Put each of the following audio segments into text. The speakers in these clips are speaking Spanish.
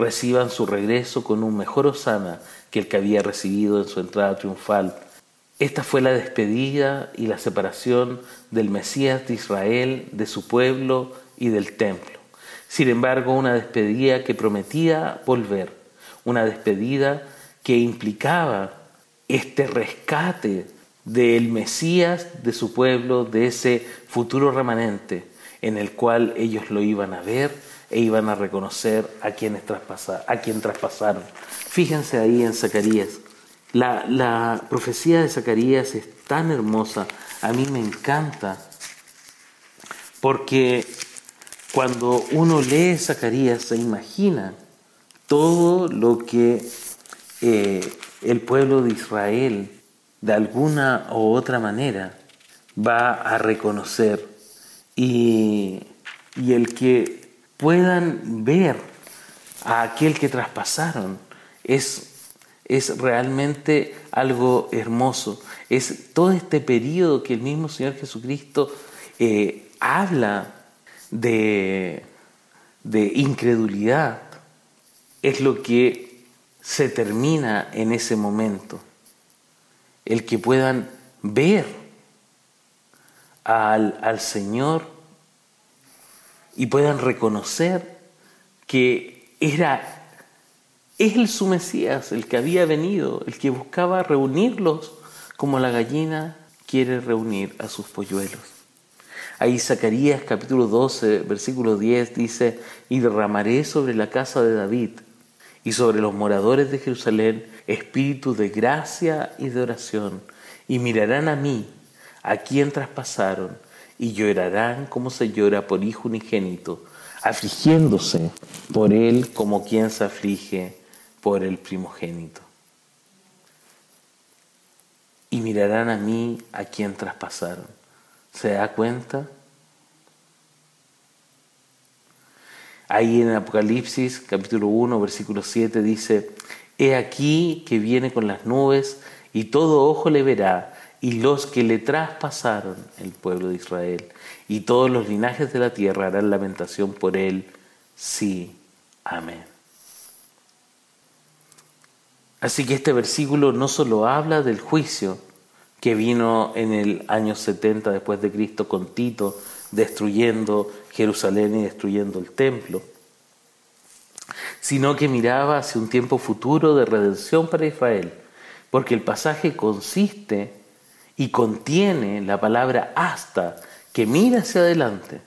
reciban su regreso con un mejor osana que el que había recibido en su entrada triunfal. Esta fue la despedida y la separación del Mesías de Israel, de su pueblo y del templo. Sin embargo, una despedida que prometía volver, una despedida que implicaba este rescate del Mesías de su pueblo, de ese futuro remanente en el cual ellos lo iban a ver e iban a reconocer a quienes a quien traspasaron. Fíjense ahí en Zacarías. La, la profecía de Zacarías es tan hermosa, a mí me encanta, porque cuando uno lee Zacarías se imagina todo lo que eh, el pueblo de Israel de alguna u otra manera va a reconocer y, y el que puedan ver a aquel que traspasaron es, es realmente algo hermoso. Es todo este periodo que el mismo Señor Jesucristo eh, habla de, de incredulidad, es lo que se termina en ese momento. El que puedan ver al, al Señor y puedan reconocer que era Él su Mesías, el que había venido, el que buscaba reunirlos como la gallina quiere reunir a sus polluelos. Ahí Zacarías capítulo 12, versículo 10 dice, y derramaré sobre la casa de David y sobre los moradores de Jerusalén espíritu de gracia y de oración, y mirarán a mí, a quien traspasaron, y llorarán como se llora por hijo unigénito, afligiéndose por él como quien se aflige por el primogénito. Y mirarán a mí, a quien traspasaron. ¿Se da cuenta? Ahí en Apocalipsis capítulo 1 versículo 7 dice, He aquí que viene con las nubes y todo ojo le verá y los que le traspasaron el pueblo de Israel y todos los linajes de la tierra harán lamentación por él. Sí, amén. Así que este versículo no solo habla del juicio, que vino en el año 70 después de Cristo con Tito, destruyendo Jerusalén y destruyendo el templo, sino que miraba hacia un tiempo futuro de redención para Israel, porque el pasaje consiste y contiene la palabra hasta, que mira hacia adelante.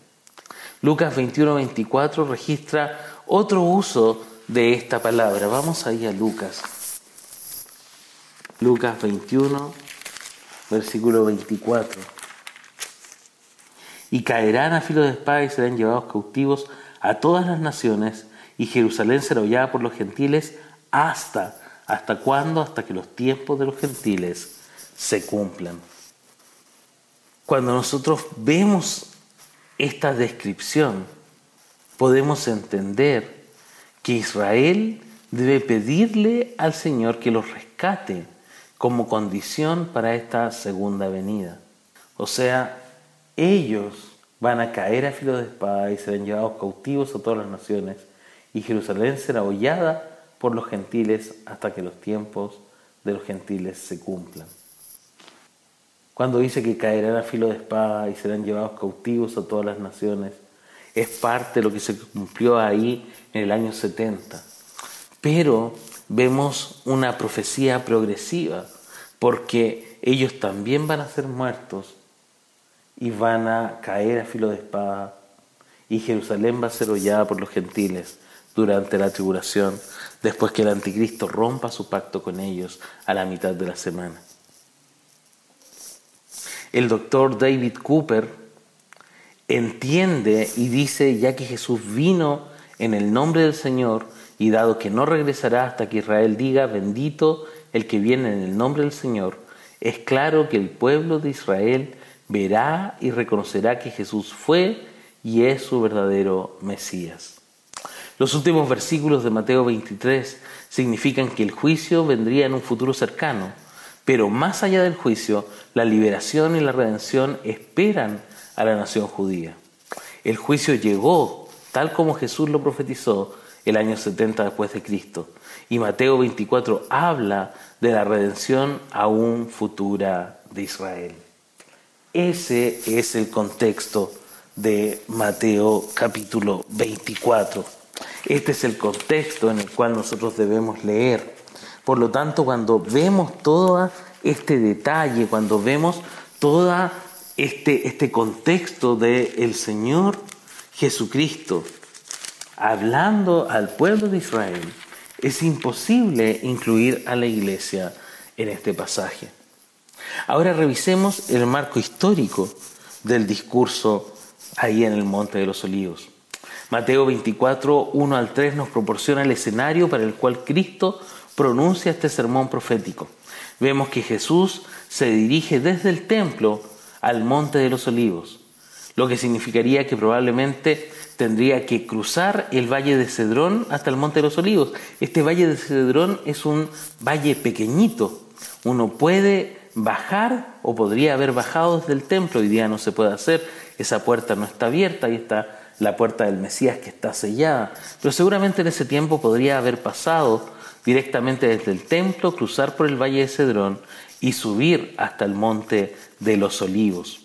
Lucas 21-24 registra otro uso de esta palabra. Vamos ahí a Lucas. Lucas 21, versículo 24. Y caerán a filo de espada y serán llevados cautivos a todas las naciones, y Jerusalén será hollada por los gentiles hasta, ¿hasta cuándo? Hasta que los tiempos de los gentiles se cumplan. Cuando nosotros vemos esta descripción, podemos entender que Israel debe pedirle al Señor que los rescate como condición para esta segunda venida. O sea, ellos van a caer a filo de espada y serán llevados cautivos a todas las naciones, y Jerusalén será hollada por los gentiles hasta que los tiempos de los gentiles se cumplan. Cuando dice que caerán a filo de espada y serán llevados cautivos a todas las naciones, es parte de lo que se cumplió ahí en el año 70. Pero vemos una profecía progresiva, porque ellos también van a ser muertos y van a caer a filo de espada, y Jerusalén va a ser hollada por los gentiles durante la tribulación, después que el anticristo rompa su pacto con ellos a la mitad de la semana. El doctor David Cooper entiende y dice, ya que Jesús vino en el nombre del Señor, y dado que no regresará hasta que Israel diga, bendito el que viene en el nombre del Señor, es claro que el pueblo de Israel verá y reconocerá que Jesús fue y es su verdadero Mesías. Los últimos versículos de Mateo 23 significan que el juicio vendría en un futuro cercano, pero más allá del juicio, la liberación y la redención esperan a la nación judía. El juicio llegó, tal como Jesús lo profetizó, el año 70 después de Cristo. Y Mateo 24 habla de la redención aún futura de Israel. Ese es el contexto de Mateo capítulo 24. Este es el contexto en el cual nosotros debemos leer. Por lo tanto, cuando vemos todo este detalle, cuando vemos todo este, este contexto del el Señor Jesucristo hablando al pueblo de Israel, es imposible incluir a la iglesia en este pasaje. Ahora revisemos el marco histórico del discurso ahí en el Monte de los Olivos. Mateo 24, 1 al 3 nos proporciona el escenario para el cual Cristo pronuncia este sermón profético. Vemos que Jesús se dirige desde el templo al Monte de los Olivos, lo que significaría que probablemente tendría que cruzar el valle de Cedrón hasta el Monte de los Olivos. Este valle de Cedrón es un valle pequeñito. Uno puede bajar o podría haber bajado desde el templo, hoy día no se puede hacer, esa puerta no está abierta, ahí está la puerta del Mesías que está sellada, pero seguramente en ese tiempo podría haber pasado directamente desde el templo, cruzar por el valle de Cedrón y subir hasta el monte de los olivos.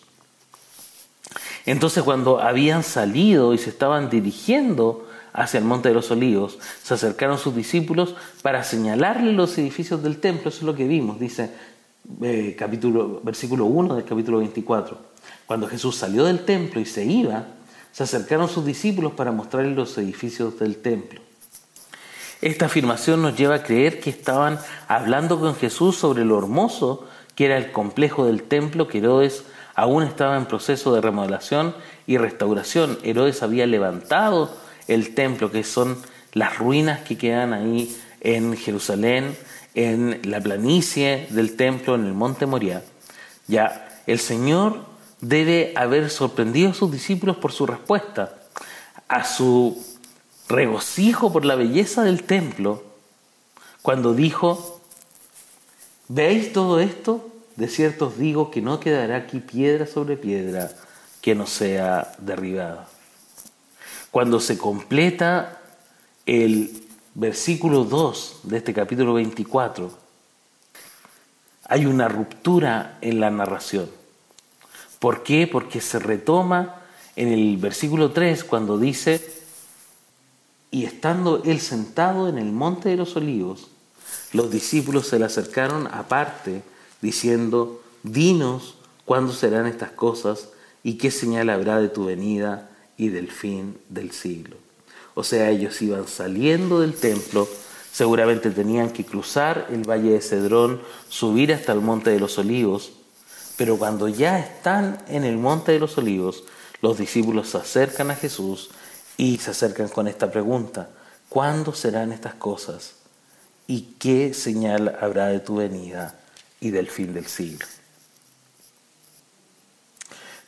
Entonces cuando habían salido y se estaban dirigiendo hacia el monte de los olivos, se acercaron sus discípulos para señalarle los edificios del templo, eso es lo que vimos, dice eh, capítulo, versículo 1 del capítulo 24. Cuando Jesús salió del templo y se iba, se acercaron sus discípulos para mostrarle los edificios del templo. Esta afirmación nos lleva a creer que estaban hablando con Jesús sobre lo hermoso que era el complejo del templo que Herodes aún estaba en proceso de remodelación y restauración. Herodes había levantado el templo, que son las ruinas que quedan ahí en Jerusalén, en la planicie del templo, en el monte Moriah. Ya, el Señor debe haber sorprendido a sus discípulos por su respuesta, a su regocijo por la belleza del templo, cuando dijo, ¿veis todo esto? De cierto os digo que no quedará aquí piedra sobre piedra que no sea derribada. Cuando se completa el versículo 2 de este capítulo 24, hay una ruptura en la narración. ¿Por qué? Porque se retoma en el versículo 3 cuando dice, y estando él sentado en el monte de los olivos, los discípulos se le acercaron aparte diciendo, dinos cuándo serán estas cosas y qué señal habrá de tu venida y del fin del siglo. O sea, ellos iban saliendo del templo, seguramente tenían que cruzar el valle de Cedrón, subir hasta el monte de los olivos, pero cuando ya están en el monte de los olivos, los discípulos se acercan a Jesús y se acercan con esta pregunta, ¿cuándo serán estas cosas? ¿Y qué señal habrá de tu venida y del fin del siglo.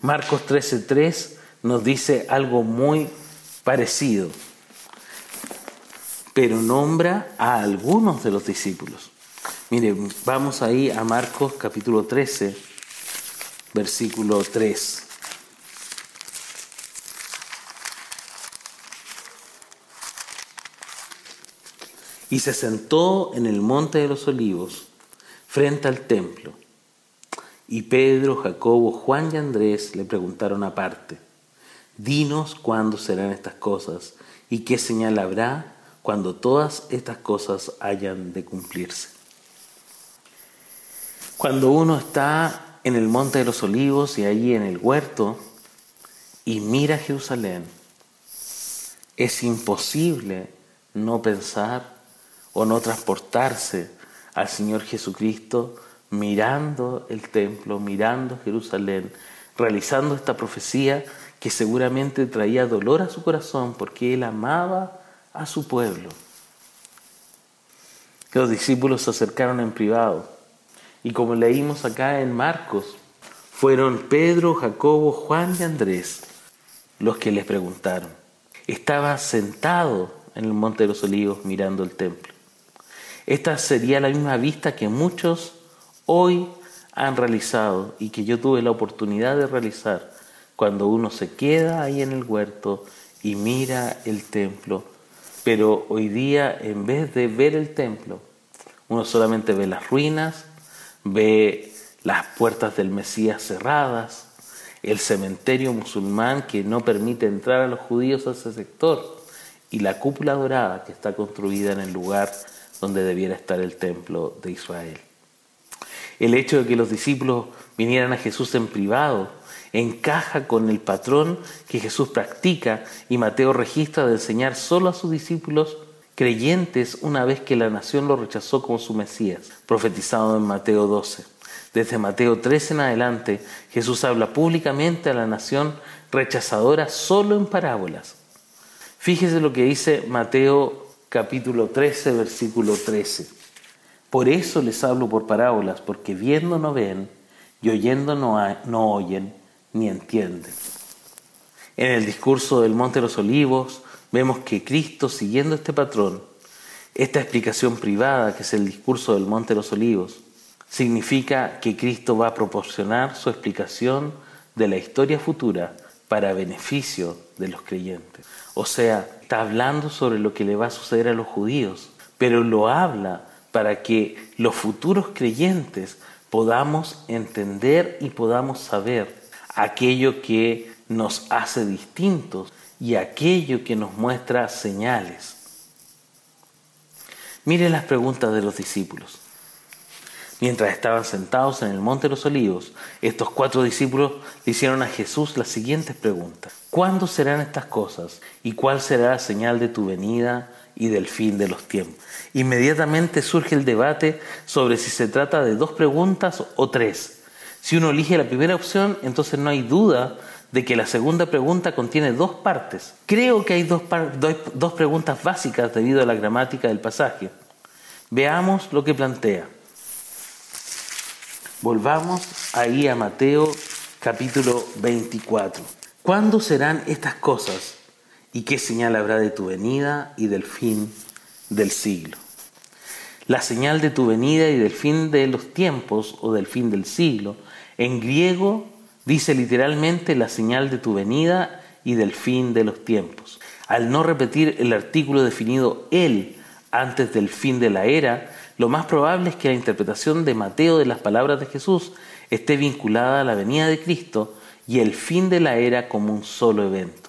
Marcos 13:3 nos dice algo muy parecido, pero nombra a algunos de los discípulos. Miren, vamos ahí a Marcos capítulo 13, versículo 3. Y se sentó en el monte de los olivos frente al templo. Y Pedro, Jacobo, Juan y Andrés le preguntaron aparte, dinos cuándo serán estas cosas y qué señal habrá cuando todas estas cosas hayan de cumplirse. Cuando uno está en el Monte de los Olivos y ahí en el huerto y mira Jerusalén, es imposible no pensar o no transportarse al Señor Jesucristo mirando el templo, mirando Jerusalén, realizando esta profecía que seguramente traía dolor a su corazón porque él amaba a su pueblo. Los discípulos se acercaron en privado y como leímos acá en Marcos, fueron Pedro, Jacobo, Juan y Andrés los que les preguntaron. Estaba sentado en el Monte de los Olivos mirando el templo. Esta sería la misma vista que muchos hoy han realizado y que yo tuve la oportunidad de realizar cuando uno se queda ahí en el huerto y mira el templo. Pero hoy día, en vez de ver el templo, uno solamente ve las ruinas, ve las puertas del Mesías cerradas, el cementerio musulmán que no permite entrar a los judíos a ese sector y la cúpula dorada que está construida en el lugar donde debiera estar el templo de Israel. El hecho de que los discípulos vinieran a Jesús en privado encaja con el patrón que Jesús practica y Mateo registra de enseñar solo a sus discípulos creyentes una vez que la nación lo rechazó como su Mesías, profetizado en Mateo 12. Desde Mateo 13 en adelante, Jesús habla públicamente a la nación rechazadora solo en parábolas. Fíjese lo que dice Mateo capítulo 13, versículo 13. Por eso les hablo por parábolas, porque viendo no ven y oyendo no, no oyen ni entienden. En el discurso del Monte de los Olivos vemos que Cristo, siguiendo este patrón, esta explicación privada, que es el discurso del Monte de los Olivos, significa que Cristo va a proporcionar su explicación de la historia futura para beneficio de los creyentes. O sea, está hablando sobre lo que le va a suceder a los judíos, pero lo habla para que los futuros creyentes podamos entender y podamos saber aquello que nos hace distintos y aquello que nos muestra señales. Mire las preguntas de los discípulos. Mientras estaban sentados en el Monte de los Olivos, estos cuatro discípulos le hicieron a Jesús las siguientes preguntas. ¿Cuándo serán estas cosas? ¿Y cuál será la señal de tu venida y del fin de los tiempos? Inmediatamente surge el debate sobre si se trata de dos preguntas o tres. Si uno elige la primera opción, entonces no hay duda de que la segunda pregunta contiene dos partes. Creo que hay dos, dos preguntas básicas debido a la gramática del pasaje. Veamos lo que plantea. Volvamos ahí a Mateo capítulo 24. ¿Cuándo serán estas cosas? ¿Y qué señal habrá de tu venida y del fin del siglo? La señal de tu venida y del fin de los tiempos o del fin del siglo, en griego dice literalmente la señal de tu venida y del fin de los tiempos. Al no repetir el artículo definido él antes del fin de la era, lo más probable es que la interpretación de Mateo de las palabras de Jesús esté vinculada a la venida de Cristo y el fin de la era como un solo evento.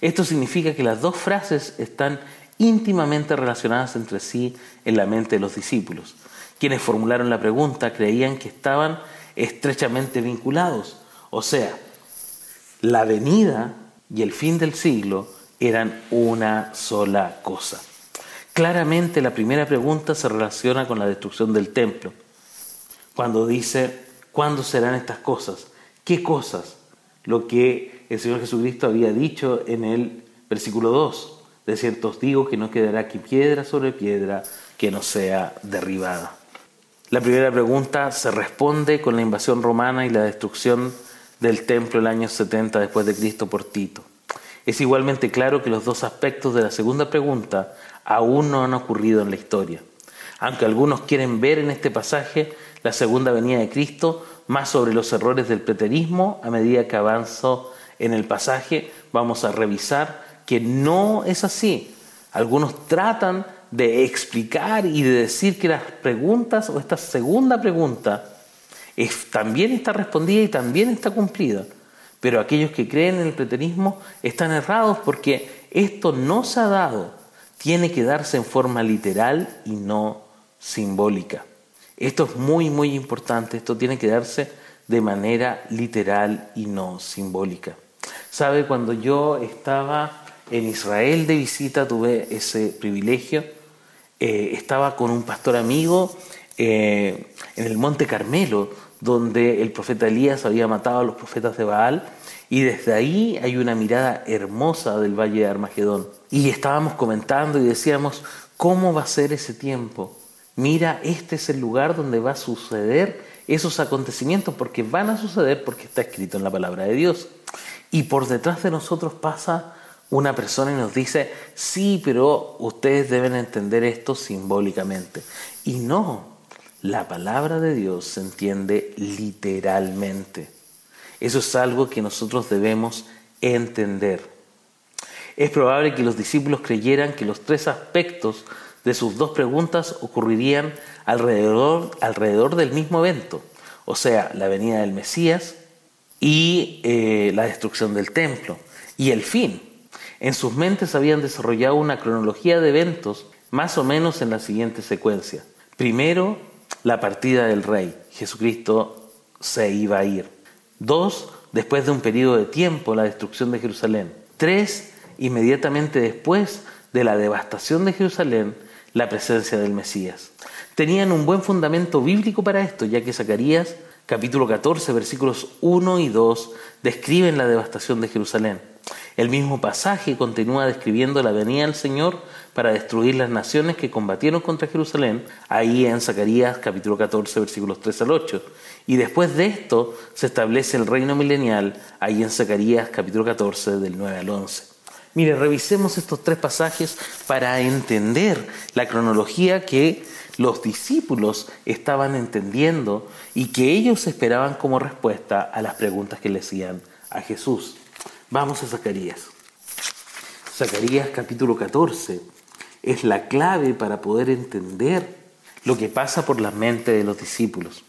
Esto significa que las dos frases están íntimamente relacionadas entre sí en la mente de los discípulos. Quienes formularon la pregunta creían que estaban estrechamente vinculados, o sea, la venida y el fin del siglo eran una sola cosa. Claramente la primera pregunta se relaciona con la destrucción del templo. Cuando dice, ¿cuándo serán estas cosas? ¿Qué cosas? Lo que el Señor Jesucristo había dicho en el versículo 2. De cierto digo que no quedará aquí piedra sobre piedra que no sea derribada. La primera pregunta se responde con la invasión romana y la destrucción del templo el año 70 después de Cristo por Tito. Es igualmente claro que los dos aspectos de la segunda pregunta aún no han ocurrido en la historia. Aunque algunos quieren ver en este pasaje la segunda venida de Cristo, más sobre los errores del preterismo, a medida que avanzo en el pasaje, vamos a revisar que no es así. Algunos tratan de explicar y de decir que las preguntas o esta segunda pregunta también está respondida y también está cumplida. Pero aquellos que creen en el preterismo están errados porque esto no se ha dado tiene que darse en forma literal y no simbólica. Esto es muy, muy importante, esto tiene que darse de manera literal y no simbólica. ¿Sabe? Cuando yo estaba en Israel de visita, tuve ese privilegio, eh, estaba con un pastor amigo eh, en el Monte Carmelo, donde el profeta Elías había matado a los profetas de Baal, y desde ahí hay una mirada hermosa del Valle de Armagedón. Y estábamos comentando y decíamos, ¿cómo va a ser ese tiempo? Mira, este es el lugar donde va a suceder esos acontecimientos, porque van a suceder porque está escrito en la palabra de Dios. Y por detrás de nosotros pasa una persona y nos dice, sí, pero ustedes deben entender esto simbólicamente. Y no, la palabra de Dios se entiende literalmente. Eso es algo que nosotros debemos entender. Es probable que los discípulos creyeran que los tres aspectos de sus dos preguntas ocurrirían alrededor, alrededor del mismo evento, o sea, la venida del Mesías y eh, la destrucción del templo, y el fin. En sus mentes habían desarrollado una cronología de eventos más o menos en la siguiente secuencia. Primero, la partida del rey. Jesucristo se iba a ir. Dos, después de un periodo de tiempo, la destrucción de Jerusalén. Tres, inmediatamente después de la devastación de Jerusalén, la presencia del Mesías. Tenían un buen fundamento bíblico para esto, ya que Zacarías capítulo 14 versículos 1 y 2 describen la devastación de Jerusalén. El mismo pasaje continúa describiendo la venida del Señor para destruir las naciones que combatieron contra Jerusalén, ahí en Zacarías capítulo 14 versículos 3 al 8. Y después de esto se establece el reino milenial, ahí en Zacarías capítulo 14 del 9 al 11. Mire, revisemos estos tres pasajes para entender la cronología que los discípulos estaban entendiendo y que ellos esperaban como respuesta a las preguntas que le hacían a Jesús. Vamos a Zacarías. Zacarías capítulo 14 es la clave para poder entender lo que pasa por la mente de los discípulos.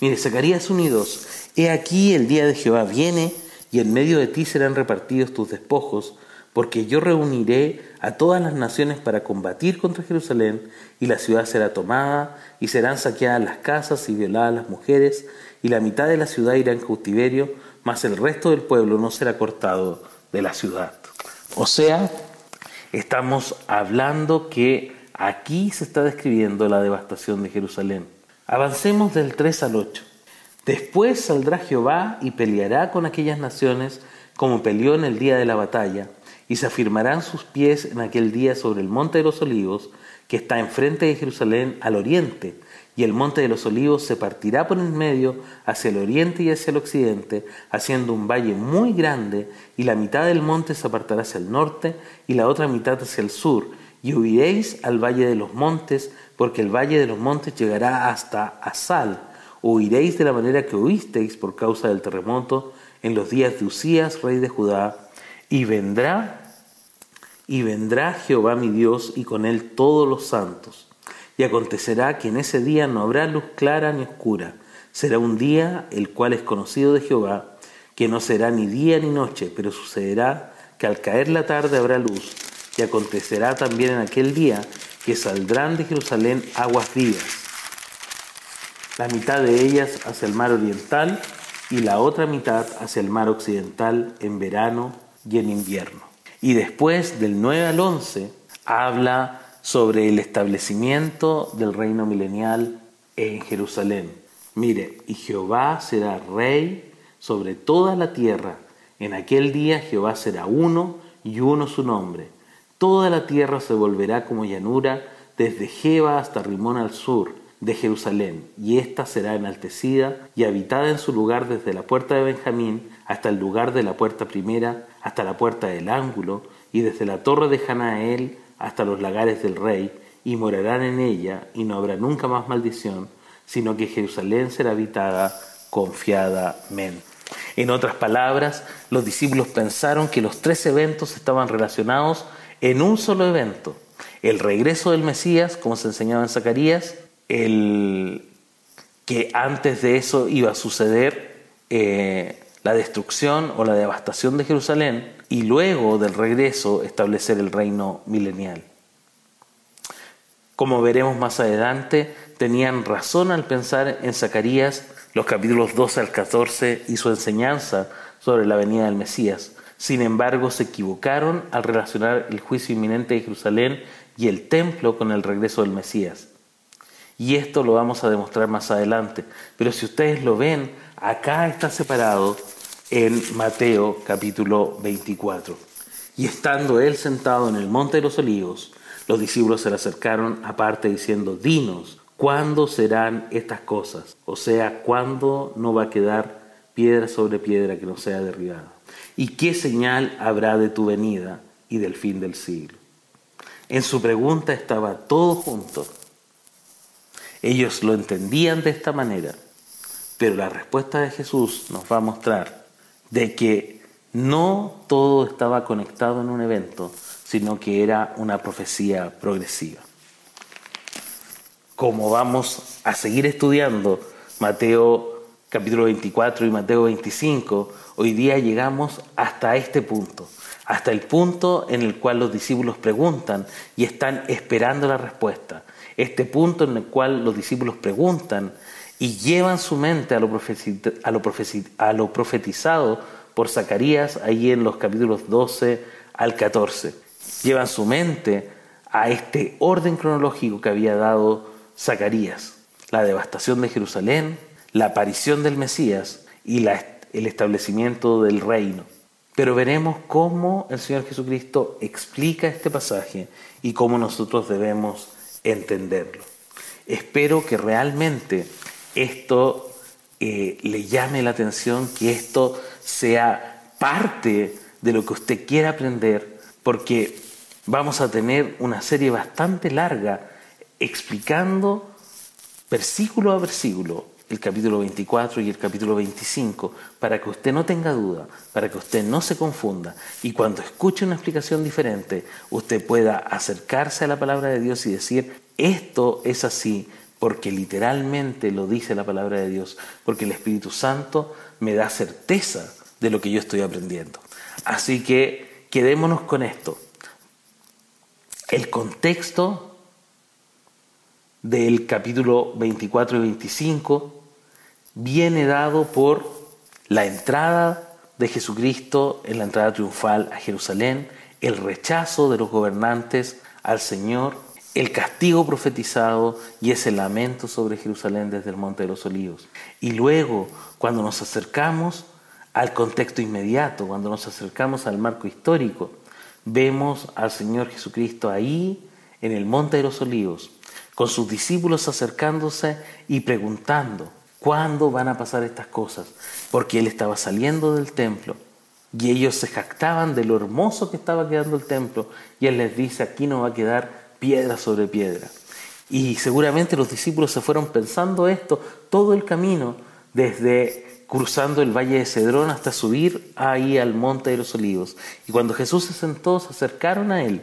Mire, Zacarías unidos, he aquí el día de Jehová viene y en medio de ti serán repartidos tus despojos porque yo reuniré a todas las naciones para combatir contra Jerusalén, y la ciudad será tomada, y serán saqueadas las casas y violadas las mujeres, y la mitad de la ciudad irá en cautiverio, mas el resto del pueblo no será cortado de la ciudad. O sea, estamos hablando que aquí se está describiendo la devastación de Jerusalén. Avancemos del 3 al 8. Después saldrá Jehová y peleará con aquellas naciones como peleó en el día de la batalla y se afirmarán sus pies en aquel día sobre el monte de los olivos, que está enfrente de Jerusalén al oriente, y el monte de los olivos se partirá por en medio hacia el oriente y hacia el occidente, haciendo un valle muy grande, y la mitad del monte se apartará hacia el norte y la otra mitad hacia el sur, y huiréis al valle de los montes, porque el valle de los montes llegará hasta Asal. Huiréis de la manera que huisteis por causa del terremoto en los días de Usías, rey de Judá, y vendrá, y vendrá Jehová mi Dios y con él todos los santos. Y acontecerá que en ese día no habrá luz clara ni oscura. Será un día el cual es conocido de Jehová, que no será ni día ni noche, pero sucederá que al caer la tarde habrá luz. Y acontecerá también en aquel día que saldrán de Jerusalén aguas vivas, la mitad de ellas hacia el mar oriental y la otra mitad hacia el mar occidental en verano y en invierno. Y después del 9 al 11 habla sobre el establecimiento del reino milenial en Jerusalén. Mire, y Jehová será rey sobre toda la tierra. En aquel día Jehová será uno y uno su nombre. Toda la tierra se volverá como llanura desde Jeba hasta Rimón al sur de Jerusalén, y ésta será enaltecida y habitada en su lugar desde la puerta de Benjamín hasta el lugar de la puerta primera, hasta la puerta del ángulo, y desde la torre de Hanael hasta los lagares del rey, y morarán en ella, y no habrá nunca más maldición, sino que Jerusalén será habitada confiadamente. En otras palabras, los discípulos pensaron que los tres eventos estaban relacionados en un solo evento. El regreso del Mesías, como se enseñaba en Zacarías, el que antes de eso iba a suceder eh, la destrucción o la devastación de Jerusalén y luego del regreso establecer el reino milenial. Como veremos más adelante, tenían razón al pensar en Zacarías los capítulos 12 al 14 y su enseñanza sobre la venida del Mesías. Sin embargo, se equivocaron al relacionar el juicio inminente de Jerusalén y el templo con el regreso del Mesías. Y esto lo vamos a demostrar más adelante. Pero si ustedes lo ven, acá está separado en Mateo capítulo 24. Y estando él sentado en el monte de los olivos, los discípulos se le acercaron aparte diciendo, dinos, ¿cuándo serán estas cosas? O sea, ¿cuándo no va a quedar piedra sobre piedra que no sea derribada? ¿Y qué señal habrá de tu venida y del fin del siglo? En su pregunta estaba todo junto. Ellos lo entendían de esta manera, pero la respuesta de Jesús nos va a mostrar de que no todo estaba conectado en un evento, sino que era una profecía progresiva. Como vamos a seguir estudiando Mateo capítulo 24 y Mateo 25, hoy día llegamos hasta este punto, hasta el punto en el cual los discípulos preguntan y están esperando la respuesta. Este punto en el cual los discípulos preguntan y llevan su mente a lo, a lo, profetizado por Zacarías ahí en los capítulos 12 al 14. Llevan su mente a este orden cronológico que había dado Zacarías, la devastación de Jerusalén, la aparición del Mesías y el establecimiento del reino. Pero veremos cómo el Señor Jesucristo explica este pasaje y cómo nosotros debemos entenderlo. Espero que realmente esto eh, le llame la atención, que esto sea parte de lo que usted quiera aprender, porque vamos a tener una serie bastante larga explicando versículo a versículo el capítulo 24 y el capítulo 25, para que usted no tenga duda, para que usted no se confunda y cuando escuche una explicación diferente, usted pueda acercarse a la palabra de Dios y decir, esto es así, porque literalmente lo dice la palabra de Dios, porque el Espíritu Santo me da certeza de lo que yo estoy aprendiendo. Así que quedémonos con esto. El contexto del capítulo 24 y 25 viene dado por la entrada de Jesucristo en la entrada triunfal a Jerusalén, el rechazo de los gobernantes al Señor, el castigo profetizado y ese lamento sobre Jerusalén desde el Monte de los Olivos. Y luego, cuando nos acercamos al contexto inmediato, cuando nos acercamos al marco histórico, vemos al Señor Jesucristo ahí en el Monte de los Olivos, con sus discípulos acercándose y preguntando, ¿Cuándo van a pasar estas cosas? Porque él estaba saliendo del templo y ellos se jactaban de lo hermoso que estaba quedando el templo y él les dice, aquí no va a quedar piedra sobre piedra. Y seguramente los discípulos se fueron pensando esto todo el camino, desde cruzando el valle de Cedrón hasta subir ahí al monte de los olivos. Y cuando Jesús se sentó, se acercaron a él,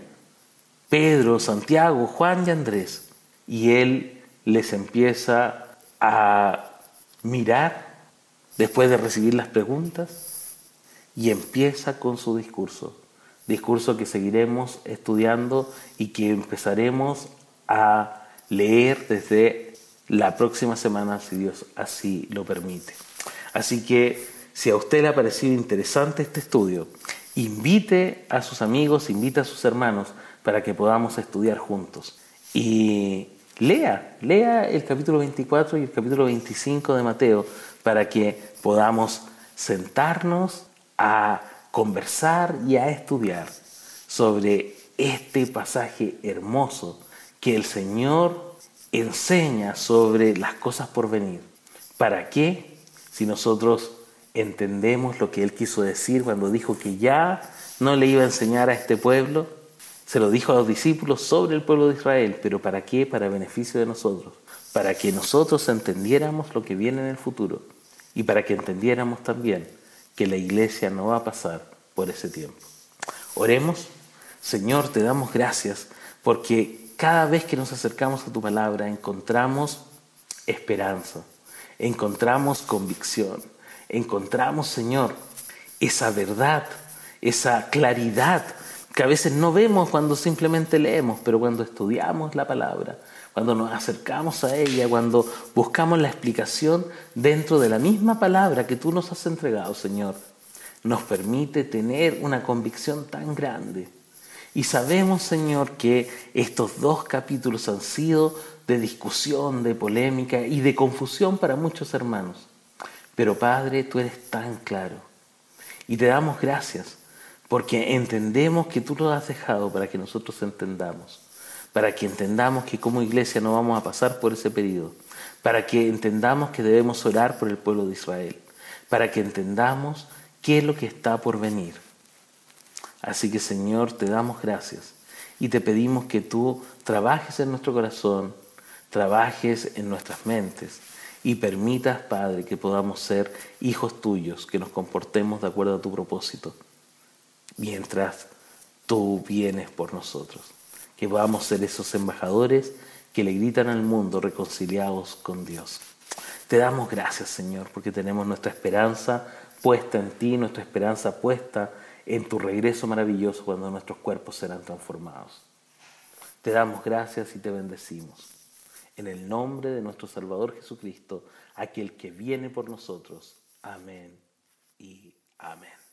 Pedro, Santiago, Juan y Andrés, y él les empieza a mirar después de recibir las preguntas y empieza con su discurso. Discurso que seguiremos estudiando y que empezaremos a leer desde la próxima semana, si Dios así lo permite. Así que si a usted le ha parecido interesante este estudio, invite a sus amigos, invite a sus hermanos para que podamos estudiar juntos. Y Lea, lea el capítulo 24 y el capítulo 25 de Mateo para que podamos sentarnos a conversar y a estudiar sobre este pasaje hermoso que el Señor enseña sobre las cosas por venir. ¿Para qué? Si nosotros entendemos lo que Él quiso decir cuando dijo que ya no le iba a enseñar a este pueblo, se lo dijo a los discípulos sobre el pueblo de Israel, pero ¿para qué? Para beneficio de nosotros, para que nosotros entendiéramos lo que viene en el futuro y para que entendiéramos también que la iglesia no va a pasar por ese tiempo. Oremos, Señor, te damos gracias porque cada vez que nos acercamos a tu palabra encontramos esperanza, encontramos convicción, encontramos, Señor, esa verdad, esa claridad que a veces no vemos cuando simplemente leemos, pero cuando estudiamos la palabra, cuando nos acercamos a ella, cuando buscamos la explicación dentro de la misma palabra que tú nos has entregado, Señor, nos permite tener una convicción tan grande. Y sabemos, Señor, que estos dos capítulos han sido de discusión, de polémica y de confusión para muchos hermanos. Pero Padre, tú eres tan claro. Y te damos gracias porque entendemos que tú lo has dejado para que nosotros entendamos, para que entendamos que como iglesia no vamos a pasar por ese periodo, para que entendamos que debemos orar por el pueblo de Israel, para que entendamos qué es lo que está por venir. Así que Señor, te damos gracias. Y te pedimos que tú trabajes en nuestro corazón, trabajes en nuestras mentes. Y permitas, Padre, que podamos ser hijos tuyos, que nos comportemos de acuerdo a tu propósito, mientras tú vienes por nosotros. Que podamos ser esos embajadores que le gritan al mundo reconciliados con Dios. Te damos gracias, Señor, porque tenemos nuestra esperanza puesta en ti, nuestra esperanza puesta en tu regreso maravilloso cuando nuestros cuerpos serán transformados. Te damos gracias y te bendecimos. En el nombre de nuestro Salvador Jesucristo, aquel que viene por nosotros. Amén y amén.